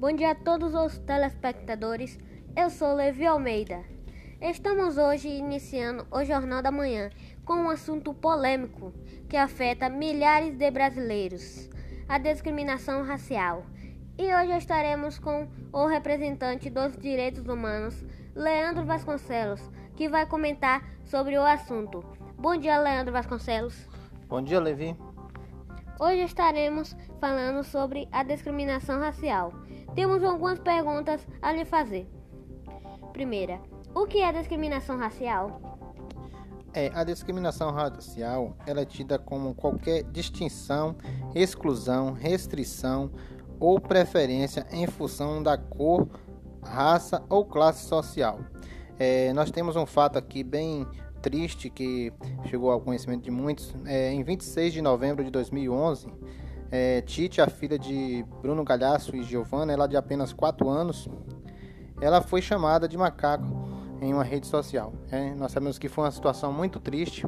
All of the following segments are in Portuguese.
Bom dia a todos os telespectadores. Eu sou Levi Almeida. Estamos hoje iniciando o Jornal da Manhã com um assunto polêmico que afeta milhares de brasileiros: a discriminação racial. E hoje estaremos com o representante dos direitos humanos, Leandro Vasconcelos, que vai comentar sobre o assunto. Bom dia, Leandro Vasconcelos. Bom dia, Levi. Hoje estaremos falando sobre a discriminação racial. Temos algumas perguntas a lhe fazer. Primeira, o que é discriminação racial? É, a discriminação racial ela é tida como qualquer distinção, exclusão, restrição ou preferência em função da cor, raça ou classe social. É, nós temos um fato aqui bem triste que chegou ao conhecimento de muitos. É, em 26 de novembro de 2011, é, Tite, a filha de Bruno Galhaço e Giovanna, ela de apenas 4 anos, ela foi chamada de macaco em uma rede social. É, nós sabemos que foi uma situação muito triste,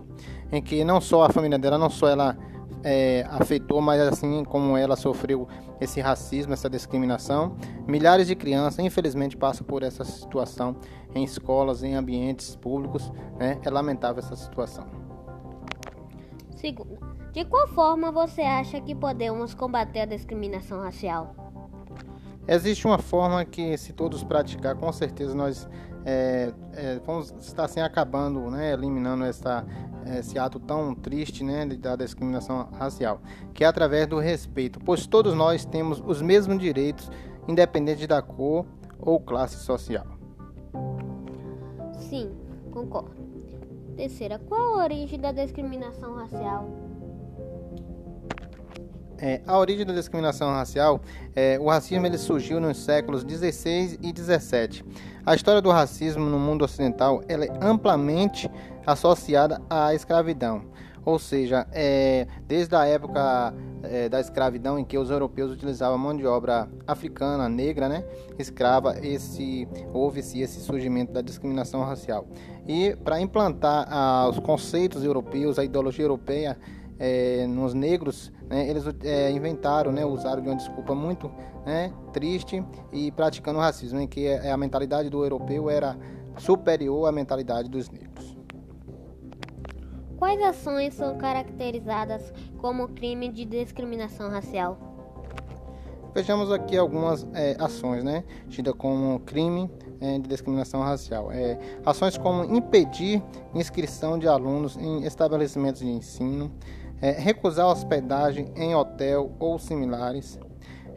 em que não só a família dela, não só ela é, afetou, mas assim como ela sofreu esse racismo, essa discriminação, milhares de crianças, infelizmente, passam por essa situação em escolas, em ambientes públicos. Né? É lamentável essa situação. Segunda, de qual forma você acha que podemos combater a discriminação racial? Existe uma forma que, se todos praticar, com certeza nós é, é, vamos estar assim acabando, né, eliminando essa, esse ato tão triste né, da discriminação racial, que é através do respeito, pois todos nós temos os mesmos direitos, independente da cor ou classe social. Sim, concordo. Terceira, qual a origem da discriminação racial? É, a origem da discriminação racial, é, o racismo ele surgiu nos séculos 16 e 17. A história do racismo no mundo ocidental é amplamente associada à escravidão, ou seja, é, desde a época é, da escravidão em que os europeus utilizavam mão de obra africana, negra, né, escrava, esse houve-se esse surgimento da discriminação racial. E para implantar ah, os conceitos europeus, a ideologia europeia é, nos negros, né, eles é, inventaram, né, usaram de uma desculpa muito né, triste e praticando o racismo, em que a mentalidade do europeu era superior à mentalidade dos negros. Quais ações são caracterizadas como crime de discriminação racial? Vejamos aqui algumas é, ações, né, tidas como crime é, de discriminação racial. É, ações como impedir inscrição de alunos em estabelecimentos de ensino, é, recusar hospedagem em hotel ou similares,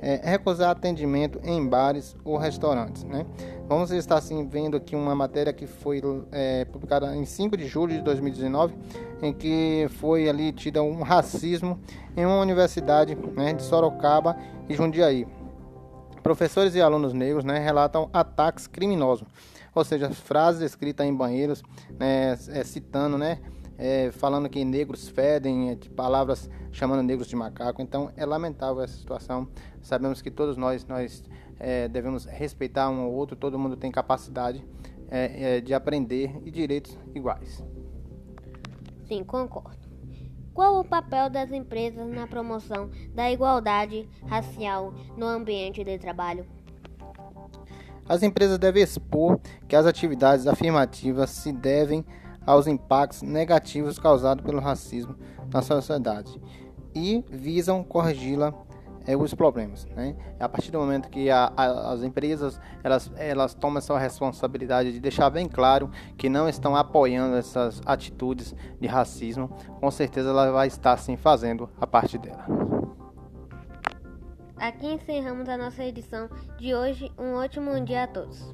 é, recusar atendimento em bares ou restaurantes. Né? Vamos estar assim, vendo aqui uma matéria que foi é, publicada em 5 de julho de 2019, em que foi ali tida um racismo em uma universidade né, de Sorocaba e Jundiaí. Professores e alunos negros né, relatam ataques criminosos, ou seja, frases escritas em banheiros, né, é, citando né, é, falando que negros fedem, é, palavras chamando negros de macaco. Então é lamentável essa situação. Sabemos que todos nós, nós é, devemos respeitar um ao outro, todo mundo tem capacidade é, é, de aprender e direitos iguais. Sim, concordo. Qual o papel das empresas na promoção da igualdade racial no ambiente de trabalho? As empresas devem expor que as atividades afirmativas se devem aos impactos negativos causados pelo racismo na sociedade e visam corrigi-la é, os problemas. Né? A partir do momento que a, a, as empresas elas, elas tomam essa responsabilidade de deixar bem claro que não estão apoiando essas atitudes de racismo, com certeza ela vai estar sim fazendo a parte dela. Aqui encerramos a nossa edição de hoje. Um ótimo dia a todos.